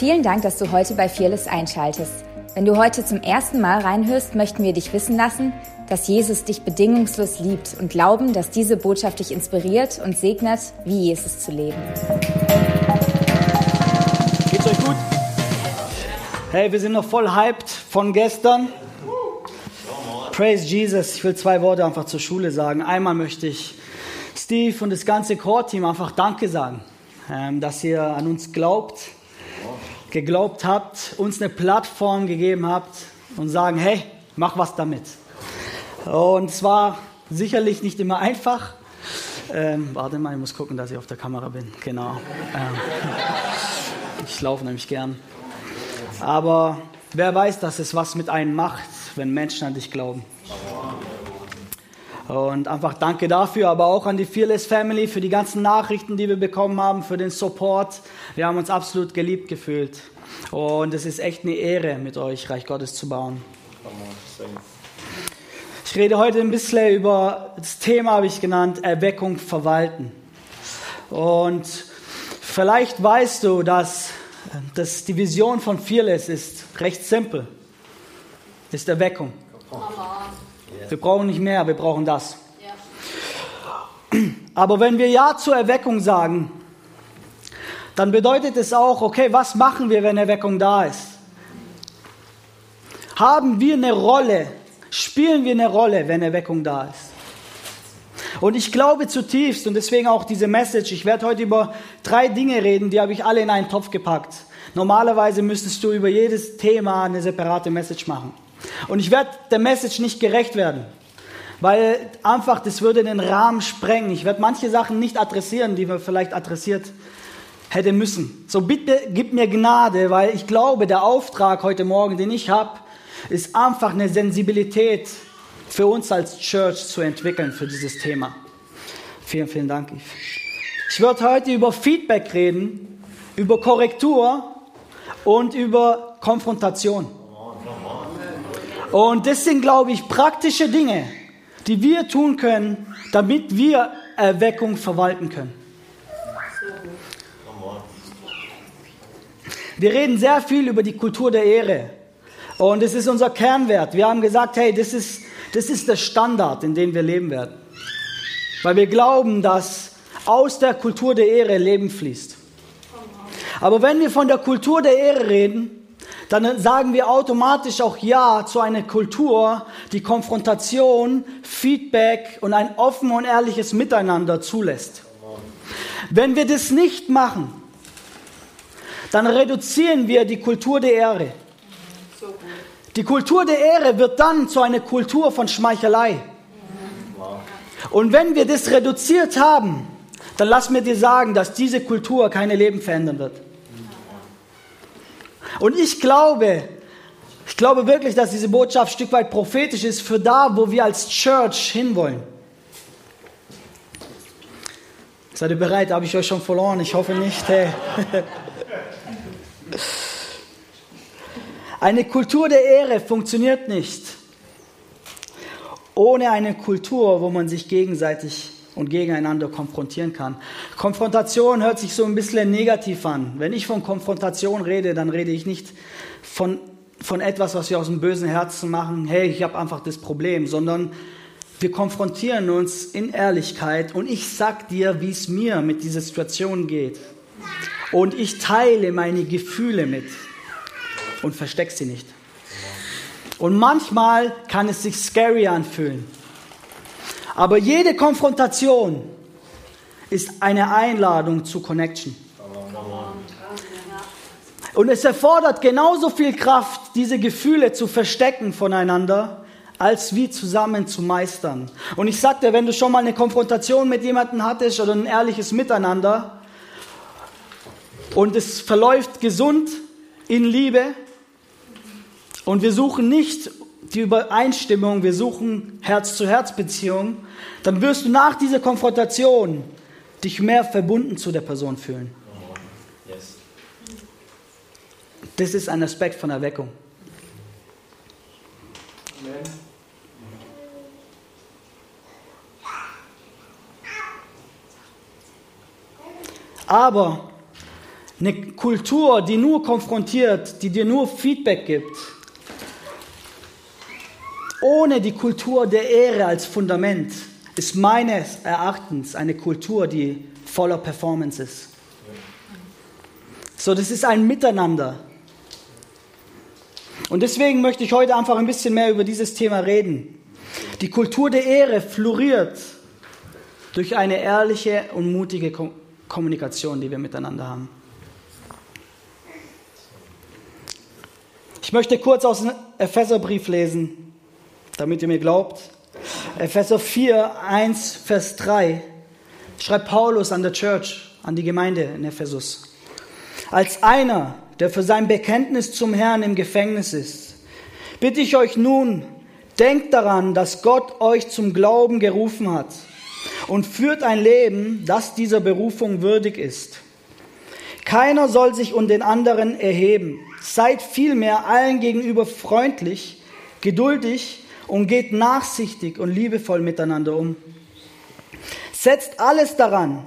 Vielen Dank, dass du heute bei Fearless einschaltest. Wenn du heute zum ersten Mal reinhörst, möchten wir dich wissen lassen, dass Jesus dich bedingungslos liebt und glauben, dass diese Botschaft dich inspiriert und segnet, wie Jesus zu leben. Geht's euch gut? Hey, wir sind noch voll hyped von gestern. Praise Jesus. Ich will zwei Worte einfach zur Schule sagen. Einmal möchte ich Steve und das ganze Core-Team einfach Danke sagen, ähm, dass ihr an uns glaubt, geglaubt habt, uns eine Plattform gegeben habt und sagen, hey, mach was damit. Und es war sicherlich nicht immer einfach. Ähm, warte mal, ich muss gucken, dass ich auf der Kamera bin. Genau. Ähm, ich laufe nämlich gern. Aber wer weiß, dass es was mit einem macht, wenn Menschen an dich glauben. Und einfach danke dafür, aber auch an die Fearless Family für die ganzen Nachrichten, die wir bekommen haben, für den Support. Wir haben uns absolut geliebt gefühlt. Und es ist echt eine Ehre, mit euch Reich Gottes zu bauen. Ich rede heute ein bisschen über das Thema, habe ich genannt, Erweckung verwalten. Und vielleicht weißt du, dass, dass die Vision von Fearless ist recht simpel. Ist Erweckung. Wir brauchen nicht mehr, wir brauchen das. Aber wenn wir Ja zur Erweckung sagen, dann bedeutet es auch, okay, was machen wir, wenn Erweckung da ist? Haben wir eine Rolle? Spielen wir eine Rolle, wenn Erweckung da ist? Und ich glaube zutiefst, und deswegen auch diese Message, ich werde heute über drei Dinge reden, die habe ich alle in einen Topf gepackt. Normalerweise müsstest du über jedes Thema eine separate Message machen. Und ich werde der Message nicht gerecht werden, weil einfach das würde den Rahmen sprengen. Ich werde manche Sachen nicht adressieren, die wir vielleicht adressiert hätte müssen. So bitte gib mir Gnade, weil ich glaube, der Auftrag heute Morgen, den ich habe, ist einfach eine Sensibilität für uns als Church zu entwickeln für dieses Thema. Vielen, vielen Dank. Ich werde heute über Feedback reden, über Korrektur und über Konfrontation. Und das sind, glaube ich, praktische Dinge, die wir tun können, damit wir Erweckung verwalten können. Wir reden sehr viel über die Kultur der Ehre. Und es ist unser Kernwert. Wir haben gesagt, hey, das ist, das ist der Standard, in dem wir leben werden. Weil wir glauben, dass aus der Kultur der Ehre Leben fließt. Aber wenn wir von der Kultur der Ehre reden, dann sagen wir automatisch auch Ja zu einer Kultur, die Konfrontation, Feedback und ein offen und ehrliches Miteinander zulässt. Wenn wir das nicht machen, dann reduzieren wir die Kultur der Ehre. Die Kultur der Ehre wird dann zu einer Kultur von Schmeichelei. Und wenn wir das reduziert haben, dann lass mir dir sagen, dass diese Kultur keine Leben verändern wird. Und ich glaube, ich glaube wirklich, dass diese Botschaft ein Stück weit prophetisch ist für da, wo wir als Church hinwollen. Seid ihr bereit? Habe ich euch schon verloren? Ich hoffe nicht. Hey. Eine Kultur der Ehre funktioniert nicht ohne eine Kultur, wo man sich gegenseitig und gegeneinander konfrontieren kann. Konfrontation hört sich so ein bisschen negativ an. Wenn ich von Konfrontation rede, dann rede ich nicht von, von etwas, was wir aus dem bösen Herzen machen, hey, ich habe einfach das Problem, sondern wir konfrontieren uns in Ehrlichkeit und ich sag dir, wie es mir mit dieser Situation geht. Und ich teile meine Gefühle mit und verstecke sie nicht. Und manchmal kann es sich scary anfühlen. Aber jede Konfrontation ist eine Einladung zu Connection. Und es erfordert genauso viel Kraft, diese Gefühle zu verstecken voneinander, als wie zusammen zu meistern. Und ich sagte, wenn du schon mal eine Konfrontation mit jemandem hattest oder ein ehrliches Miteinander und es verläuft gesund in Liebe und wir suchen nicht die Übereinstimmung, wir suchen Herz-zu-Herz-Beziehungen, dann wirst du nach dieser Konfrontation dich mehr verbunden zu der Person fühlen. Das ist ein Aspekt von Erweckung. Aber Eine Kultur, die nur konfrontiert, die dir nur Feedback gibt. Ohne die Kultur der Ehre als Fundament ist meines Erachtens eine Kultur, die voller Performance ist. So, das ist ein Miteinander. Und deswegen möchte ich heute einfach ein bisschen mehr über dieses Thema reden. Die Kultur der Ehre floriert durch eine ehrliche und mutige Kommunikation, die wir miteinander haben. Ich möchte kurz aus dem Epheserbrief lesen, damit ihr mir glaubt. Epheser 4, 1, Vers 3 schreibt Paulus an der Church, an die Gemeinde in Ephesus. Als einer, der für sein Bekenntnis zum Herrn im Gefängnis ist, bitte ich euch nun, denkt daran, dass Gott euch zum Glauben gerufen hat und führt ein Leben, das dieser Berufung würdig ist. Keiner soll sich um den anderen erheben. Seid vielmehr allen gegenüber freundlich, geduldig und geht nachsichtig und liebevoll miteinander um. Setzt alles daran,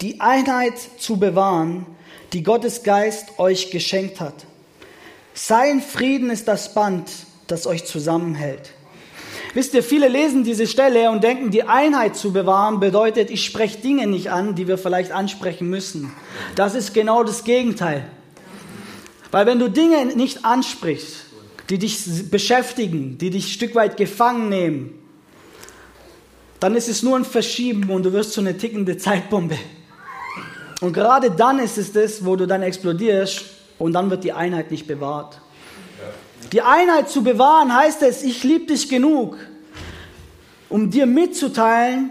die Einheit zu bewahren, die Gottes Geist euch geschenkt hat. Sein Frieden ist das Band, das euch zusammenhält. Wisst ihr, viele lesen diese Stelle und denken, die Einheit zu bewahren bedeutet, ich spreche Dinge nicht an, die wir vielleicht ansprechen müssen. Das ist genau das Gegenteil. Weil wenn du Dinge nicht ansprichst, die dich beschäftigen, die dich ein Stück weit gefangen nehmen, dann ist es nur ein Verschieben und du wirst zu einer tickende Zeitbombe. Und gerade dann ist es das, wo du dann explodierst und dann wird die Einheit nicht bewahrt. Die Einheit zu bewahren heißt es, ich liebe dich genug, um dir mitzuteilen,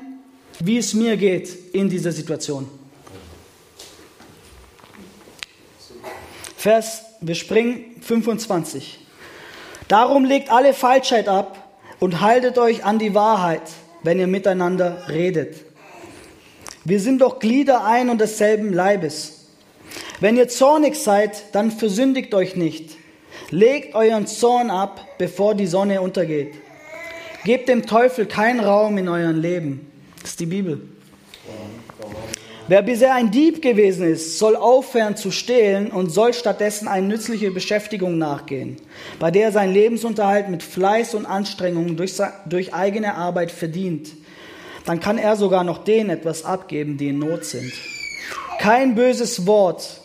wie es mir geht in dieser Situation. Vers, wir springen 25. Darum legt alle Falschheit ab und haltet euch an die Wahrheit, wenn ihr miteinander redet. Wir sind doch Glieder ein und desselben Leibes. Wenn ihr zornig seid, dann versündigt euch nicht. Legt euren Zorn ab, bevor die Sonne untergeht. Gebt dem Teufel keinen Raum in eurem Leben. Das ist die Bibel. Wer bisher ein Dieb gewesen ist, soll aufhören zu stehlen und soll stattdessen eine nützliche Beschäftigung nachgehen, bei der er seinen Lebensunterhalt mit Fleiß und Anstrengung durch, durch eigene Arbeit verdient. Dann kann er sogar noch denen etwas abgeben, die in Not sind. Kein böses Wort,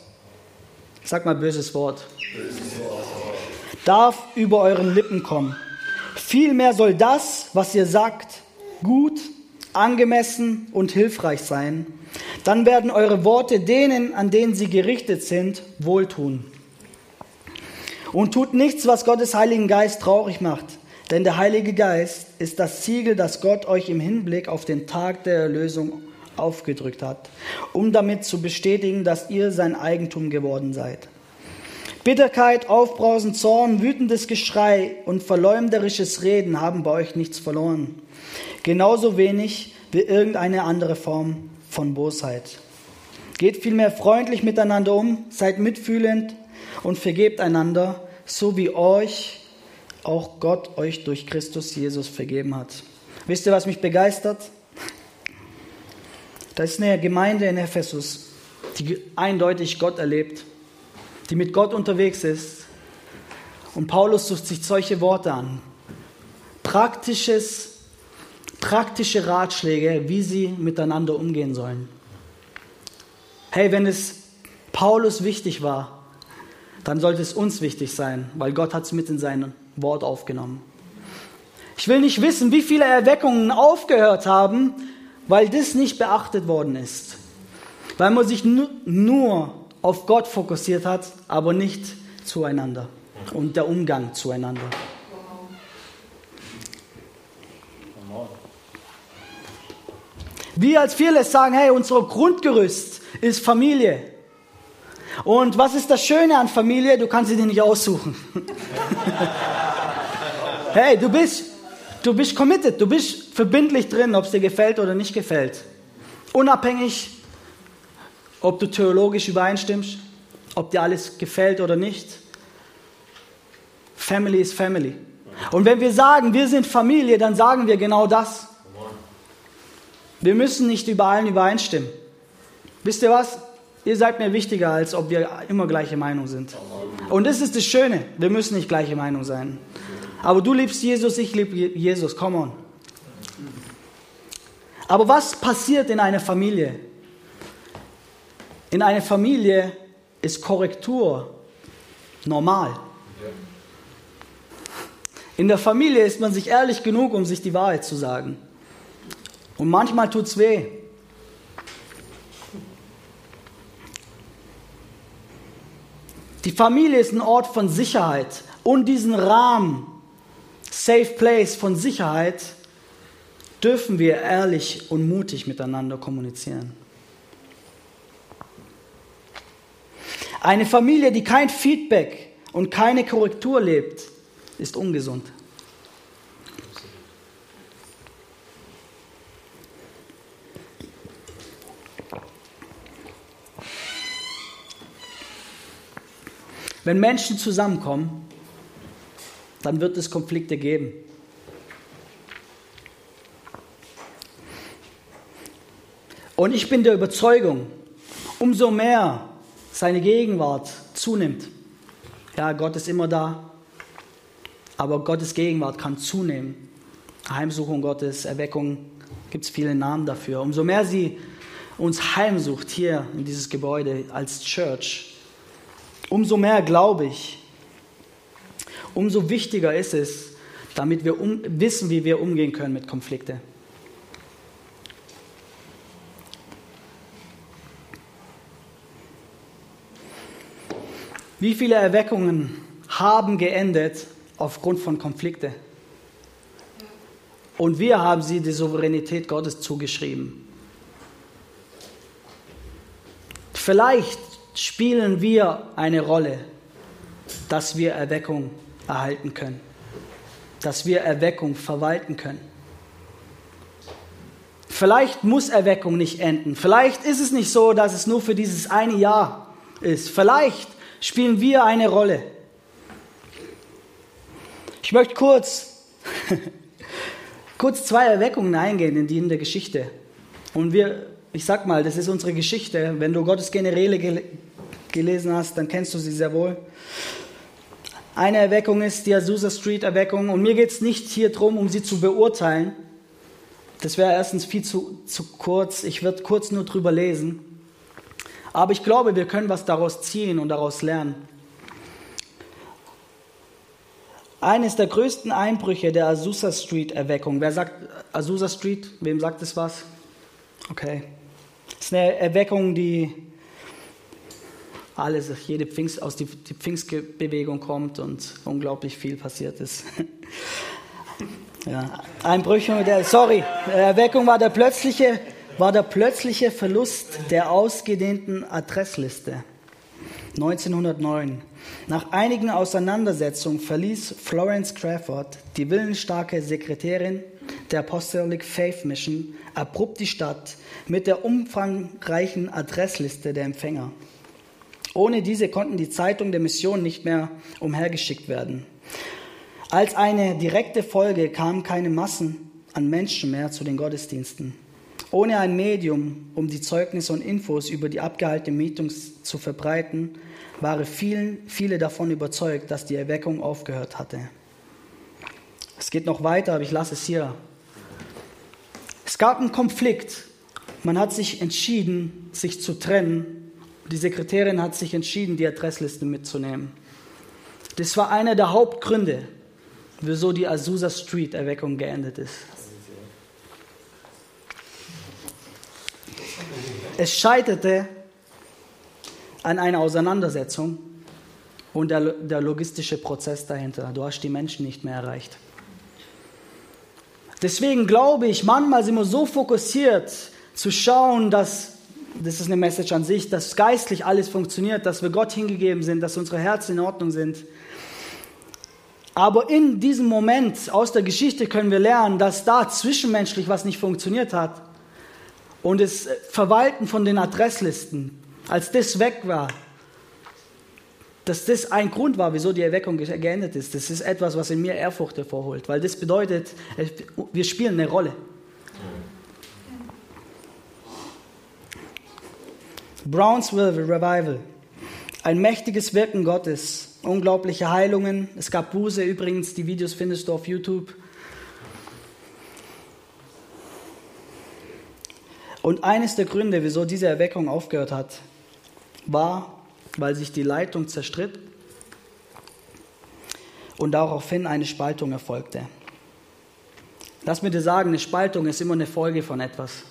sag mal böses Wort darf über euren Lippen kommen. Vielmehr soll das, was ihr sagt, gut, angemessen und hilfreich sein. Dann werden eure Worte denen, an denen sie gerichtet sind, wohltun. Und tut nichts, was Gottes Heiligen Geist traurig macht. Denn der Heilige Geist ist das Siegel, das Gott euch im Hinblick auf den Tag der Erlösung aufgedrückt hat, um damit zu bestätigen, dass ihr sein Eigentum geworden seid. Bitterkeit, Aufbrausen, Zorn, wütendes Geschrei und verleumderisches Reden haben bei euch nichts verloren. Genauso wenig wie irgendeine andere Form von Bosheit. Geht vielmehr freundlich miteinander um, seid mitfühlend und vergebt einander, so wie euch auch Gott euch durch Christus Jesus vergeben hat. Wisst ihr, was mich begeistert? Das ist eine Gemeinde in Ephesus, die eindeutig Gott erlebt die mit Gott unterwegs ist. Und Paulus sucht sich solche Worte an. Praktisches, praktische Ratschläge, wie sie miteinander umgehen sollen. Hey, wenn es Paulus wichtig war, dann sollte es uns wichtig sein, weil Gott hat es mit in sein Wort aufgenommen. Ich will nicht wissen, wie viele Erweckungen aufgehört haben, weil das nicht beachtet worden ist. Weil man sich nur auf Gott fokussiert hat, aber nicht zueinander und der Umgang zueinander. Wir als Fearless sagen, hey, unser Grundgerüst ist Familie. Und was ist das Schöne an Familie? Du kannst sie dir nicht aussuchen. hey, du bist, du bist committed, du bist verbindlich drin, ob es dir gefällt oder nicht gefällt. Unabhängig ob du theologisch übereinstimmst, ob dir alles gefällt oder nicht. Family is Family. Und wenn wir sagen, wir sind Familie, dann sagen wir genau das. Wir müssen nicht über allen übereinstimmen. Wisst ihr was? Ihr seid mir wichtiger, als ob wir immer gleiche Meinung sind. Und das ist das Schöne. Wir müssen nicht gleiche Meinung sein. Aber du liebst Jesus, ich liebe Jesus. Come on. Aber was passiert in einer Familie? In einer Familie ist Korrektur normal. In der Familie ist man sich ehrlich genug, um sich die Wahrheit zu sagen. Und manchmal tut es weh. Die Familie ist ein Ort von Sicherheit. Und diesen Rahmen, Safe Place von Sicherheit, dürfen wir ehrlich und mutig miteinander kommunizieren. Eine Familie, die kein Feedback und keine Korrektur lebt, ist ungesund. Wenn Menschen zusammenkommen, dann wird es Konflikte geben. Und ich bin der Überzeugung, umso mehr seine Gegenwart zunimmt. Ja, Gott ist immer da, aber Gottes Gegenwart kann zunehmen. Heimsuchung Gottes, Erweckung, gibt es viele Namen dafür. Umso mehr sie uns heimsucht hier in dieses Gebäude als Church, Umso mehr glaube ich, umso wichtiger ist es, damit wir um, wissen, wie wir umgehen können mit Konflikten. Wie viele Erweckungen haben geendet aufgrund von Konflikten? Und wir haben sie die Souveränität Gottes zugeschrieben. Vielleicht spielen wir eine Rolle, dass wir Erweckung erhalten können, dass wir Erweckung verwalten können. Vielleicht muss Erweckung nicht enden. Vielleicht ist es nicht so, dass es nur für dieses eine Jahr ist. Vielleicht spielen wir eine Rolle. Ich möchte kurz, kurz zwei Erweckungen eingehen in die in der Geschichte. Und wir ich sag mal, das ist unsere Geschichte. Wenn du Gottes Generäle gel gelesen hast, dann kennst du sie sehr wohl. Eine Erweckung ist die Azusa Street Erweckung und mir geht es nicht hier drum, um sie zu beurteilen. Das wäre erstens viel zu, zu kurz. Ich würde kurz nur drüber lesen. Aber ich glaube, wir können was daraus ziehen und daraus lernen. Eines der größten Einbrüche der Azusa Street Erweckung. Wer sagt Azusa Street? Wem sagt es was? Okay. Es ist eine Erweckung, die alles, jede Pfingst, aus der Pfingstbewegung kommt und unglaublich viel passiert ist. ja. Einbrüche, der, sorry, Erweckung war der plötzliche, war der plötzliche Verlust der ausgedehnten Adressliste. 1909. Nach einigen Auseinandersetzungen verließ Florence Crawford, die willensstarke Sekretärin der Apostolic Faith Mission, abrupt die Stadt mit der umfangreichen Adressliste der Empfänger. Ohne diese konnten die Zeitungen der Mission nicht mehr umhergeschickt werden. Als eine direkte Folge kamen keine Massen an Menschen mehr zu den Gottesdiensten. Ohne ein Medium, um die Zeugnisse und Infos über die abgehaltenen Meetings zu verbreiten, waren vielen, viele davon überzeugt, dass die Erweckung aufgehört hatte. Es geht noch weiter, aber ich lasse es hier. Es gab einen Konflikt. Man hat sich entschieden, sich zu trennen. Die Sekretärin hat sich entschieden, die Adressliste mitzunehmen. Das war einer der Hauptgründe, wieso die Azusa Street Erweckung geendet ist. Es scheiterte an einer Auseinandersetzung und der, der logistische Prozess dahinter. Du hast die Menschen nicht mehr erreicht. Deswegen glaube ich, manchmal sind wir so fokussiert zu schauen, dass, das ist eine Message an sich, dass geistlich alles funktioniert, dass wir Gott hingegeben sind, dass unsere Herzen in Ordnung sind. Aber in diesem Moment aus der Geschichte können wir lernen, dass da zwischenmenschlich was nicht funktioniert hat. Und das Verwalten von den Adresslisten, als das weg war, dass das ein Grund war, wieso die Erweckung geendet ist. Das ist etwas, was in mir Ehrfurcht hervorholt, weil das bedeutet, wir spielen eine Rolle. Brownsville Revival. Ein mächtiges Wirken Gottes, unglaubliche Heilungen. Es gab Buße übrigens, die Videos findest du auf YouTube. Und eines der Gründe, wieso diese Erweckung aufgehört hat, war, weil sich die Leitung zerstritt und daraufhin eine Spaltung erfolgte. Lass mir dir sagen, eine Spaltung ist immer eine Folge von etwas.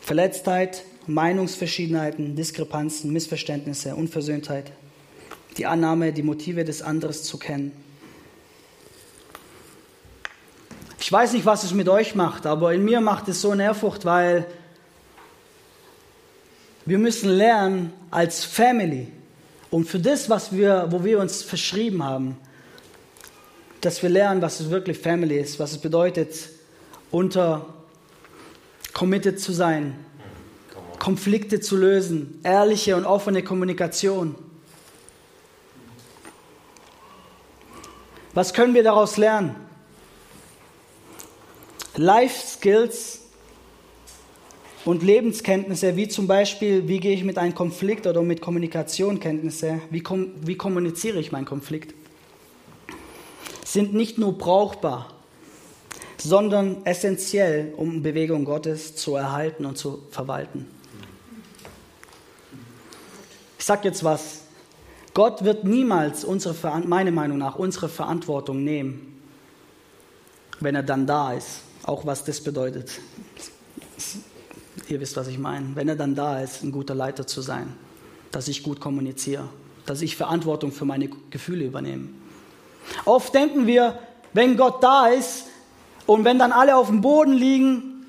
Verletztheit, Meinungsverschiedenheiten, Diskrepanzen, Missverständnisse, Unversöhntheit, die Annahme, die Motive des anderen zu kennen. Ich weiß nicht, was es mit euch macht, aber in mir macht es so eine Ehrfurcht, weil wir müssen lernen als Family und für das, was wir, wo wir uns verschrieben haben, dass wir lernen, was es wirklich Family ist, was es bedeutet, unter committed zu sein, Konflikte zu lösen, ehrliche und offene Kommunikation. Was können wir daraus lernen? Life Skills und Lebenskenntnisse, wie zum Beispiel, wie gehe ich mit einem Konflikt oder mit Kommunikationskenntnisse, wie, kom wie kommuniziere ich meinen Konflikt, sind nicht nur brauchbar, sondern essentiell, um Bewegung Gottes zu erhalten und zu verwalten. Ich sage jetzt was. Gott wird niemals unsere, meiner Meinung nach unsere Verantwortung nehmen, wenn er dann da ist, auch was das bedeutet. Ihr wisst, was ich meine. Wenn er dann da ist, ein guter Leiter zu sein, dass ich gut kommuniziere, dass ich Verantwortung für meine Gefühle übernehme. Oft denken wir, wenn Gott da ist und wenn dann alle auf dem Boden liegen,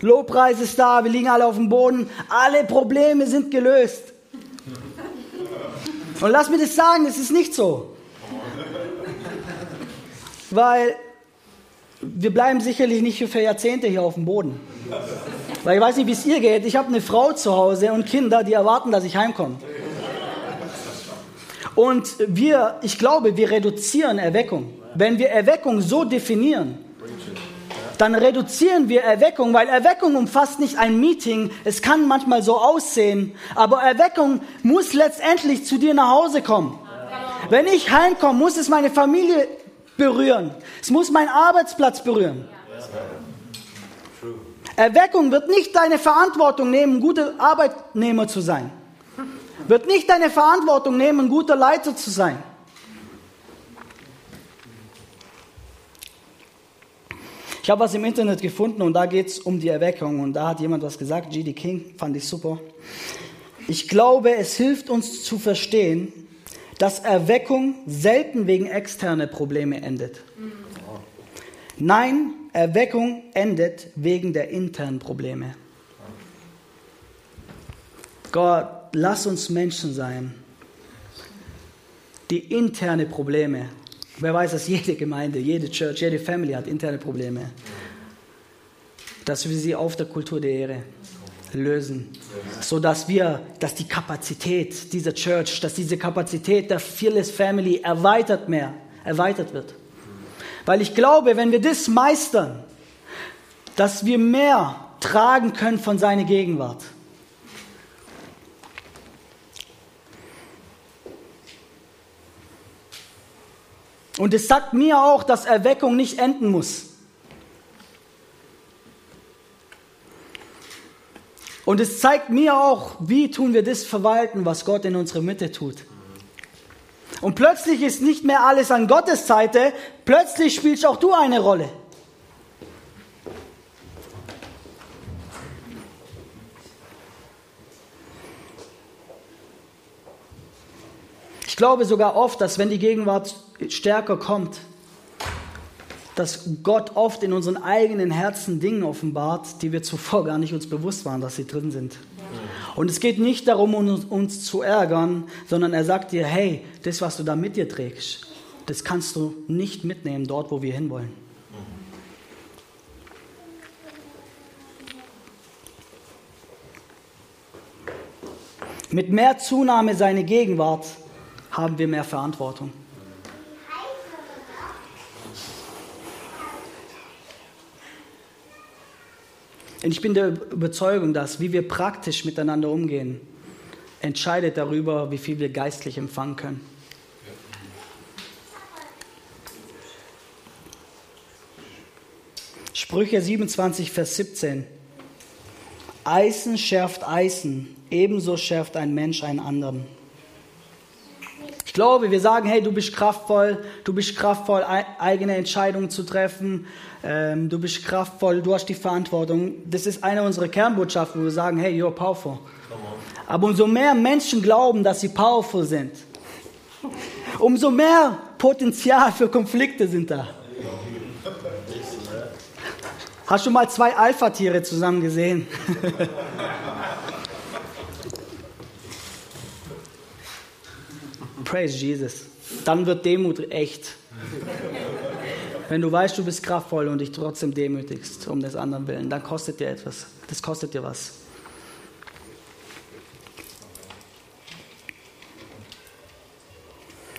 Lobpreis ist da, wir liegen alle auf dem Boden, alle Probleme sind gelöst. Und lass mir das sagen, es ist nicht so. Weil wir bleiben sicherlich nicht für Jahrzehnte hier auf dem Boden. Weil ich weiß nicht, wie es ihr geht. Ich habe eine Frau zu Hause und Kinder, die erwarten, dass ich heimkomme. Und wir, ich glaube, wir reduzieren Erweckung. Wenn wir Erweckung so definieren, dann reduzieren wir Erweckung, weil Erweckung umfasst nicht ein Meeting. Es kann manchmal so aussehen, aber Erweckung muss letztendlich zu dir nach Hause kommen. Wenn ich heimkomme, muss es meine Familie berühren. Es muss meinen Arbeitsplatz berühren. Erweckung wird nicht deine Verantwortung nehmen, guter Arbeitnehmer zu sein. Wird nicht deine Verantwortung nehmen, guter Leiter zu sein. Ich habe was im Internet gefunden und da geht es um die Erweckung und da hat jemand was gesagt, G.D. King, fand ich super. Ich glaube, es hilft uns zu verstehen, dass Erweckung selten wegen externer Probleme endet. Nein, Erweckung endet wegen der internen Probleme. Gott, lass uns Menschen sein, die interne Probleme, wer weiß, dass jede Gemeinde, jede Church, jede Family hat interne Probleme, dass wir sie auf der Kultur der Ehre lösen, so dass wir, dass die Kapazität dieser Church, dass diese Kapazität der Fearless Family erweitert mehr, erweitert wird. Weil ich glaube, wenn wir das meistern, dass wir mehr tragen können von seiner Gegenwart. Und es sagt mir auch, dass Erweckung nicht enden muss. Und es zeigt mir auch, wie tun wir das verwalten, was Gott in unserer Mitte tut. Und plötzlich ist nicht mehr alles an Gottes Seite, plötzlich spielst auch du eine Rolle. Ich glaube sogar oft, dass wenn die Gegenwart stärker kommt, dass Gott oft in unseren eigenen Herzen Dinge offenbart, die wir zuvor gar nicht uns bewusst waren, dass sie drin sind. Und es geht nicht darum, uns, uns zu ärgern, sondern er sagt dir, hey, das, was du da mit dir trägst, das kannst du nicht mitnehmen dort, wo wir hinwollen. Mit mehr Zunahme seiner Gegenwart haben wir mehr Verantwortung. Und ich bin der Überzeugung, dass wie wir praktisch miteinander umgehen, entscheidet darüber, wie viel wir geistlich empfangen können. Sprüche 27, Vers 17. Eisen schärft Eisen, ebenso schärft ein Mensch einen anderen. Glaube, wir sagen, hey, du bist kraftvoll, du bist kraftvoll, eigene Entscheidungen zu treffen, ähm, du bist kraftvoll, du hast die Verantwortung. Das ist eine unserer Kernbotschaften, wo wir sagen, hey, you're powerful. Aber umso mehr Menschen glauben, dass sie powerful sind, umso mehr Potenzial für Konflikte sind da. Hast du mal zwei Alpha-Tiere zusammen gesehen? Praise Jesus. Dann wird Demut echt. Wenn du weißt, du bist kraftvoll und dich trotzdem demütigst um des anderen willen, dann kostet dir etwas. Das kostet dir was.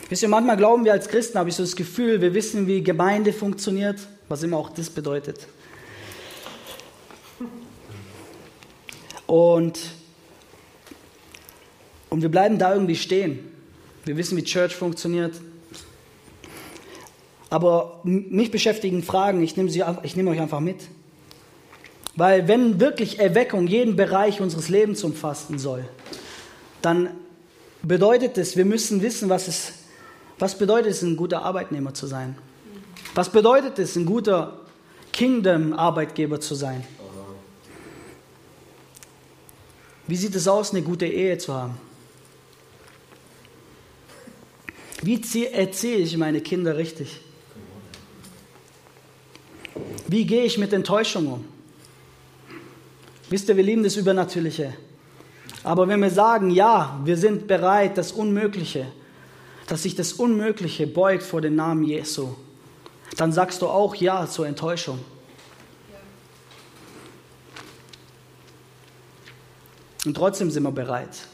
Wisst ihr, manchmal glauben wir als Christen, habe ich so das Gefühl, wir wissen, wie Gemeinde funktioniert, was immer auch das bedeutet. Und, und wir bleiben da irgendwie stehen. Wir wissen, wie Church funktioniert. Aber mich beschäftigen Fragen, ich nehme, sie, ich nehme euch einfach mit. Weil wenn wirklich Erweckung jeden Bereich unseres Lebens umfassen soll, dann bedeutet es, wir müssen wissen, was, es, was bedeutet es, ein guter Arbeitnehmer zu sein. Was bedeutet es, ein guter Kingdom-Arbeitgeber zu sein. Wie sieht es aus, eine gute Ehe zu haben? Wie erziehe ich meine Kinder richtig? Wie gehe ich mit Enttäuschung um? Wisst ihr, wir lieben das Übernatürliche. Aber wenn wir sagen, ja, wir sind bereit, das Unmögliche, dass sich das Unmögliche beugt vor den Namen Jesu, dann sagst du auch Ja zur Enttäuschung. Und trotzdem sind wir bereit.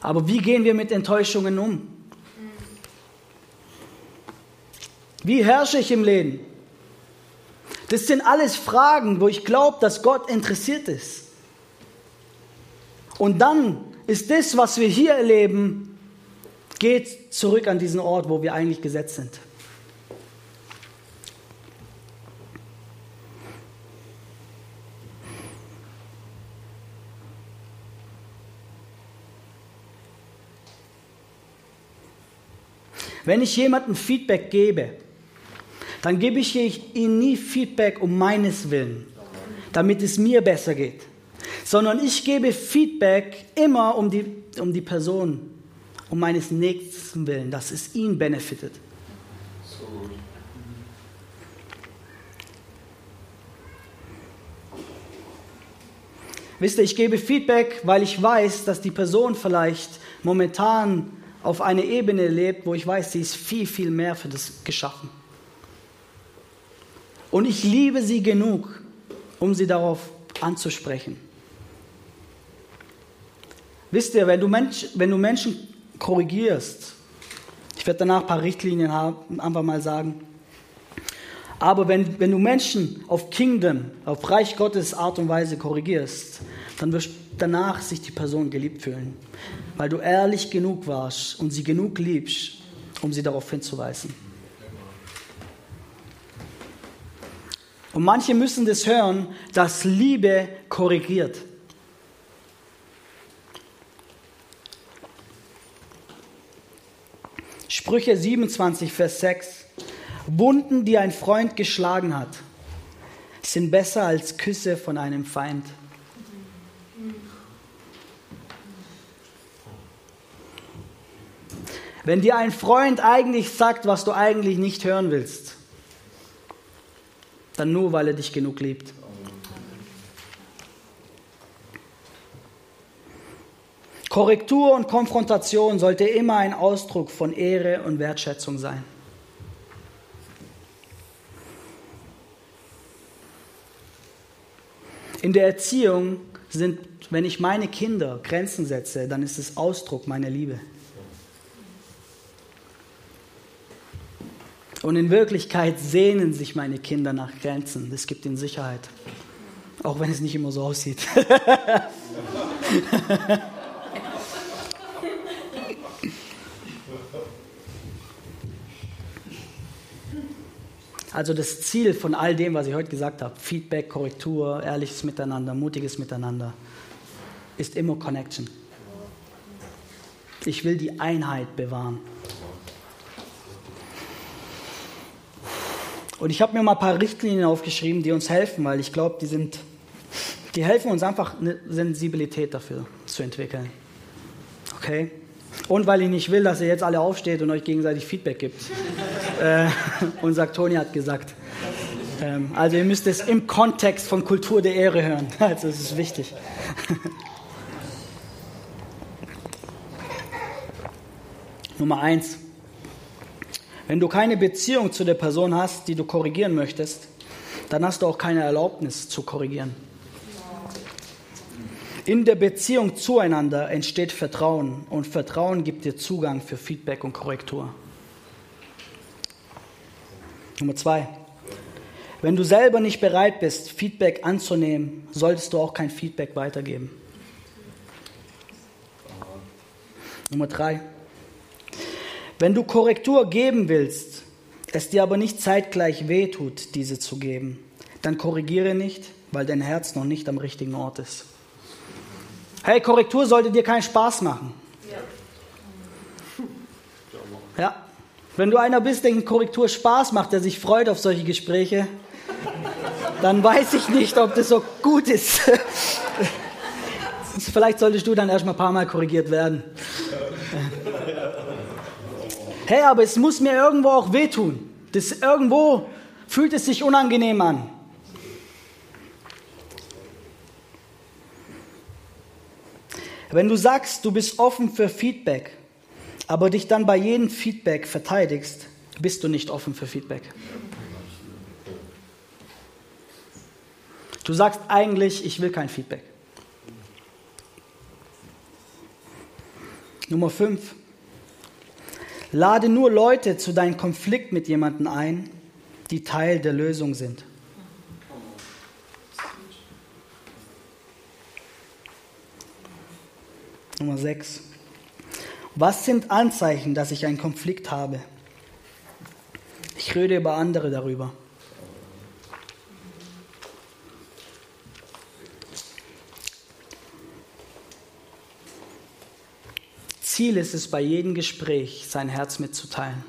Aber wie gehen wir mit Enttäuschungen um? Wie herrsche ich im Leben? Das sind alles Fragen, wo ich glaube, dass Gott interessiert ist. Und dann ist das, was wir hier erleben, geht zurück an diesen Ort, wo wir eigentlich gesetzt sind. Wenn ich jemandem Feedback gebe, dann gebe ich ihm nie Feedback um meines Willen, damit es mir besser geht, sondern ich gebe Feedback immer um die, um die Person, um meines Nächsten Willen, dass es ihn benefitet. Wisst ihr, ich gebe Feedback, weil ich weiß, dass die Person vielleicht momentan auf einer Ebene lebt, wo ich weiß, sie ist viel, viel mehr für das geschaffen. Und ich liebe sie genug, um sie darauf anzusprechen. Wisst ihr, wenn du, Mensch, wenn du Menschen korrigierst, ich werde danach ein paar Richtlinien haben, einfach mal sagen, aber wenn, wenn du Menschen auf Kingdom, auf Reich Gottes Art und Weise korrigierst, dann wirst danach sich die Person geliebt fühlen, weil du ehrlich genug warst und sie genug liebst, um sie darauf hinzuweisen. Und manche müssen das hören, dass Liebe korrigiert. Sprüche 27, Vers 6. Wunden, die ein Freund geschlagen hat, sind besser als Küsse von einem Feind. Wenn dir ein Freund eigentlich sagt, was du eigentlich nicht hören willst, dann nur, weil er dich genug liebt. Korrektur und Konfrontation sollte immer ein Ausdruck von Ehre und Wertschätzung sein. In der Erziehung sind, wenn ich meine Kinder Grenzen setze, dann ist es Ausdruck meiner Liebe. Und in Wirklichkeit sehnen sich meine Kinder nach Grenzen. Das gibt ihnen Sicherheit. Auch wenn es nicht immer so aussieht. Also das Ziel von all dem, was ich heute gesagt habe, Feedback, Korrektur, ehrliches Miteinander, mutiges Miteinander, ist immer Connection. Ich will die Einheit bewahren. Und ich habe mir mal ein paar Richtlinien aufgeschrieben, die uns helfen, weil ich glaube, die sind, die helfen uns einfach eine Sensibilität dafür zu entwickeln. Okay? Und weil ich nicht will, dass ihr jetzt alle aufsteht und euch gegenseitig Feedback gibt. äh, und sagt, Toni hat gesagt. Ähm, also ihr müsst es im Kontext von Kultur der Ehre hören. Also es ist wichtig. Nummer eins. Wenn du keine Beziehung zu der Person hast, die du korrigieren möchtest, dann hast du auch keine Erlaubnis zu korrigieren. In der Beziehung zueinander entsteht Vertrauen und Vertrauen gibt dir Zugang für Feedback und Korrektur. Nummer zwei. Wenn du selber nicht bereit bist, Feedback anzunehmen, solltest du auch kein Feedback weitergeben. Nummer drei. Wenn du Korrektur geben willst, es dir aber nicht zeitgleich wehtut, diese zu geben, dann korrigiere nicht, weil dein Herz noch nicht am richtigen Ort ist. Hey, Korrektur sollte dir keinen Spaß machen. Ja. ja. Wenn du einer bist, der Korrektur Spaß macht, der sich freut auf solche Gespräche, dann weiß ich nicht, ob das so gut ist. Vielleicht solltest du dann erstmal ein paar Mal korrigiert werden. Hey, aber es muss mir irgendwo auch wehtun. Das irgendwo fühlt es sich unangenehm an. Wenn du sagst, du bist offen für Feedback, aber dich dann bei jedem Feedback verteidigst, bist du nicht offen für Feedback. Du sagst eigentlich, ich will kein Feedback. Nummer 5. Lade nur Leute zu deinem Konflikt mit jemandem ein, die Teil der Lösung sind. Nummer 6. Was sind Anzeichen, dass ich einen Konflikt habe? Ich rede über andere darüber. Ziel ist es bei jedem Gespräch, sein Herz mitzuteilen.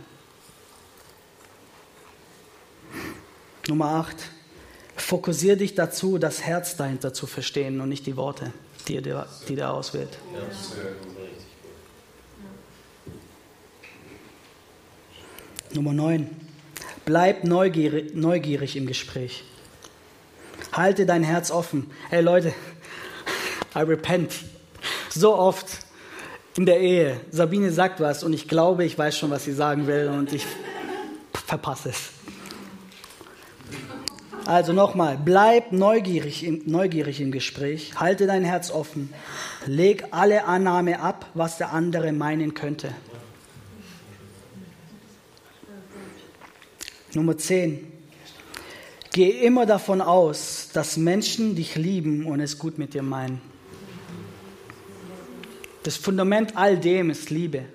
Nummer 8. Fokussiere dich dazu, das Herz dahinter zu verstehen und nicht die Worte die er, die er auswählt. Nummer 9. Bleib neugierig, neugierig im Gespräch. Halte dein Herz offen. Hey Leute, I repent. So oft in der Ehe. Sabine sagt was und ich glaube, ich weiß schon, was sie sagen will und ich verpasse es. Also nochmal, bleib neugierig im, neugierig im Gespräch, halte dein Herz offen, leg alle Annahme ab, was der andere meinen könnte. Nummer 10. Geh immer davon aus, dass Menschen dich lieben und es gut mit dir meinen. Das Fundament all dem ist Liebe.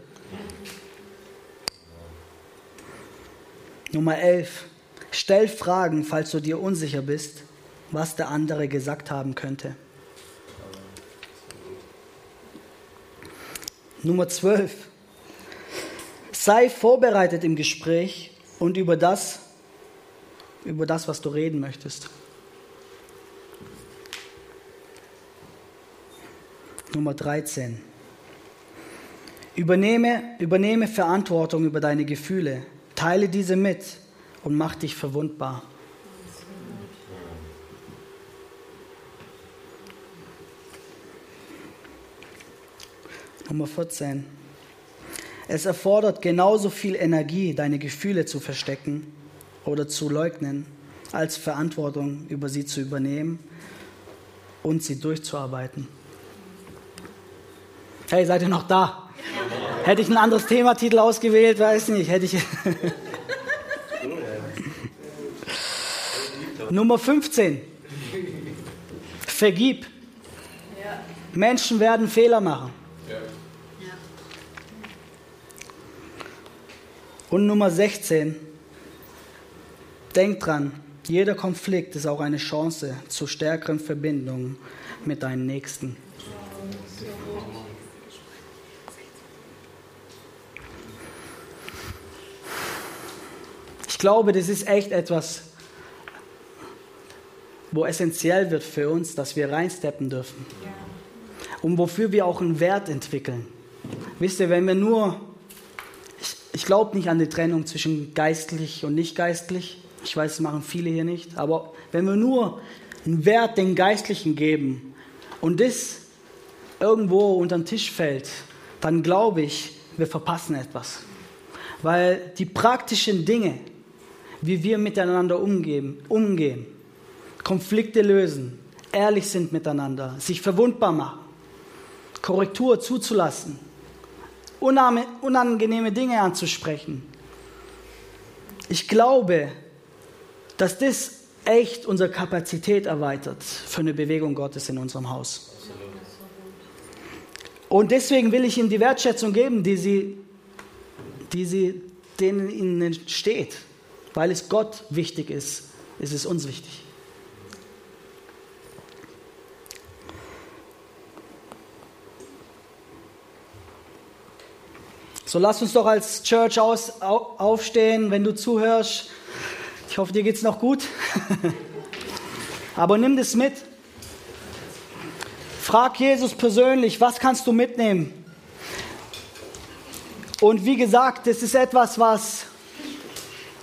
Nummer 11. Stell Fragen, falls du dir unsicher bist, was der andere gesagt haben könnte. Nummer 12. Sei vorbereitet im Gespräch und über das, über das, was du reden möchtest. Nummer 13. Übernehme, übernehme Verantwortung über deine Gefühle. Teile diese mit und mach dich verwundbar. Nummer 14. Es erfordert genauso viel Energie, deine Gefühle zu verstecken oder zu leugnen, als Verantwortung über sie zu übernehmen und sie durchzuarbeiten. Hey, seid ihr noch da? Hätte ich ein anderes Thematitel ausgewählt, weiß nicht. Hätte ich. Nummer 15. vergib. Ja. Menschen werden Fehler machen. Ja. Und Nummer 16. Denk dran, jeder Konflikt ist auch eine Chance zu stärkeren Verbindungen mit deinen Nächsten. Glaube, das ist echt etwas, wo essentiell wird für uns, dass wir reinsteppen dürfen. Und wofür wir auch einen Wert entwickeln. Wisst ihr, wenn wir nur, ich, ich glaube nicht an die Trennung zwischen geistlich und nicht geistlich. Ich weiß, das machen viele hier nicht. Aber wenn wir nur einen Wert den Geistlichen geben und das irgendwo unter den Tisch fällt, dann glaube ich, wir verpassen etwas. Weil die praktischen Dinge, wie wir miteinander umgehen, umgehen Konflikte lösen, ehrlich sind miteinander, sich verwundbar machen, Korrektur zuzulassen, unangenehme Dinge anzusprechen. Ich glaube, dass das echt unsere Kapazität erweitert für eine Bewegung Gottes in unserem Haus. Und deswegen will ich ihnen die Wertschätzung geben, die sie, die sie denen ihnen steht. Weil es Gott wichtig ist, ist es uns wichtig. So lass uns doch als Church aus, aufstehen, wenn du zuhörst. Ich hoffe, dir geht es noch gut. Aber nimm das mit. Frag Jesus persönlich, was kannst du mitnehmen? Und wie gesagt, das ist etwas, was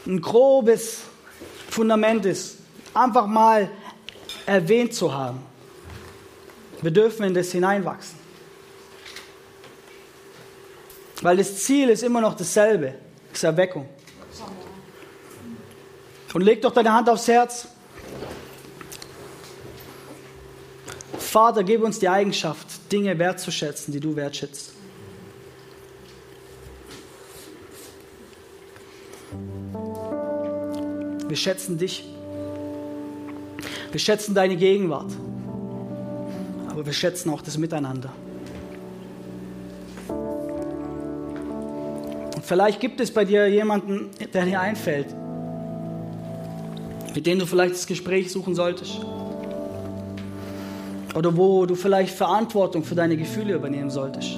ein grobes Fundament ist. Einfach mal erwähnt zu haben. Wir dürfen in das hineinwachsen. Weil das Ziel ist immer noch dasselbe, das ist Erweckung. Und leg doch deine Hand aufs Herz. Vater, gib uns die Eigenschaft, Dinge wertzuschätzen, die du wertschätzt. Wir schätzen dich. Wir schätzen deine Gegenwart. Aber wir schätzen auch das Miteinander. Vielleicht gibt es bei dir jemanden, der dir einfällt, mit dem du vielleicht das Gespräch suchen solltest. Oder wo du vielleicht Verantwortung für deine Gefühle übernehmen solltest.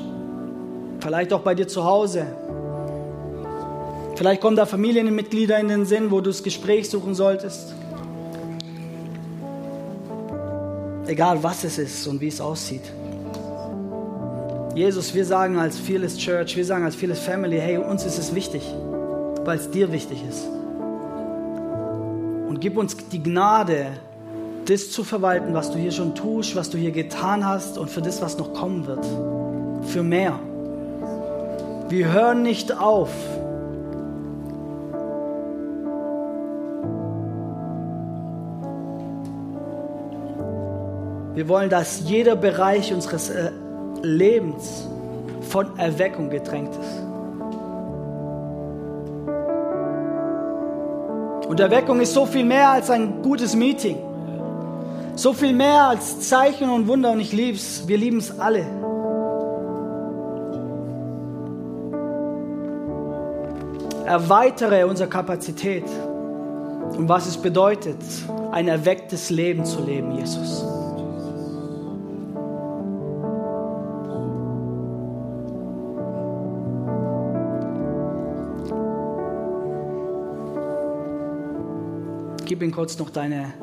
Vielleicht auch bei dir zu Hause. Vielleicht kommen da Familienmitglieder in den Sinn, wo du das Gespräch suchen solltest. Egal was es ist und wie es aussieht. Jesus, wir sagen als Fearless Church, wir sagen als Fearless Family, hey, uns ist es wichtig, weil es dir wichtig ist. Und gib uns die Gnade, das zu verwalten, was du hier schon tust, was du hier getan hast und für das, was noch kommen wird. Für mehr. Wir hören nicht auf. Wir wollen, dass jeder Bereich unseres äh, Lebens von Erweckung getränkt ist. Und Erweckung ist so viel mehr als ein gutes Meeting. So viel mehr als Zeichen und Wunder und ich lieb's. Wir lieben es alle. Erweitere unsere Kapazität und was es bedeutet, ein erwecktes Leben zu leben, Jesus. Gib ihm kurz noch deine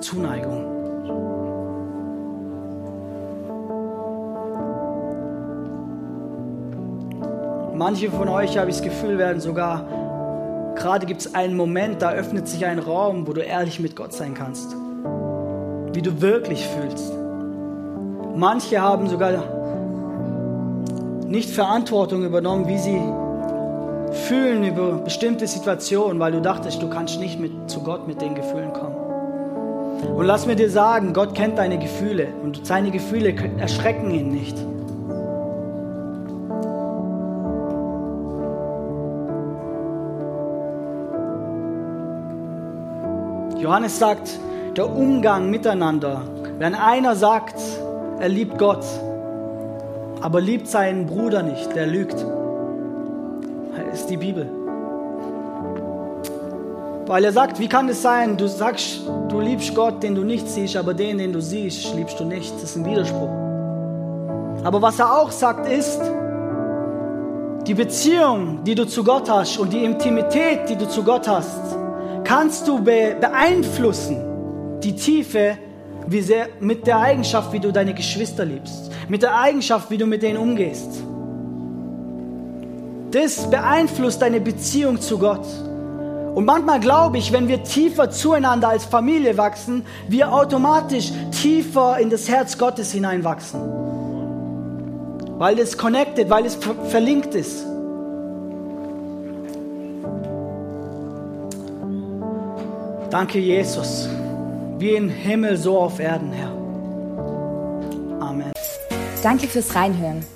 Zuneigung. Manche von euch, habe ich das Gefühl, werden sogar, gerade gibt es einen Moment, da öffnet sich ein Raum, wo du ehrlich mit Gott sein kannst. Wie du wirklich fühlst. Manche haben sogar nicht Verantwortung übernommen, wie sie Fühlen über bestimmte Situationen, weil du dachtest, du kannst nicht mit, zu Gott mit den Gefühlen kommen. Und lass mir dir sagen, Gott kennt deine Gefühle und seine Gefühle erschrecken ihn nicht. Johannes sagt, der Umgang miteinander Wenn einer sagt, er liebt Gott, aber liebt seinen Bruder nicht, der lügt. Ist die Bibel. Weil er sagt, wie kann es sein, du sagst, du liebst Gott, den du nicht siehst, aber den, den du siehst, liebst du nicht. Das ist ein Widerspruch. Aber was er auch sagt ist, die Beziehung, die du zu Gott hast und die Intimität, die du zu Gott hast, kannst du beeinflussen, die Tiefe sehr, mit der Eigenschaft, wie du deine Geschwister liebst, mit der Eigenschaft, wie du mit denen umgehst. Das beeinflusst deine Beziehung zu Gott. Und manchmal glaube ich, wenn wir tiefer zueinander als Familie wachsen, wir automatisch tiefer in das Herz Gottes hineinwachsen. Weil es connected, weil es verlinkt ist. Danke, Jesus. Wie im Himmel, so auf Erden, Herr. Amen. Danke fürs Reinhören.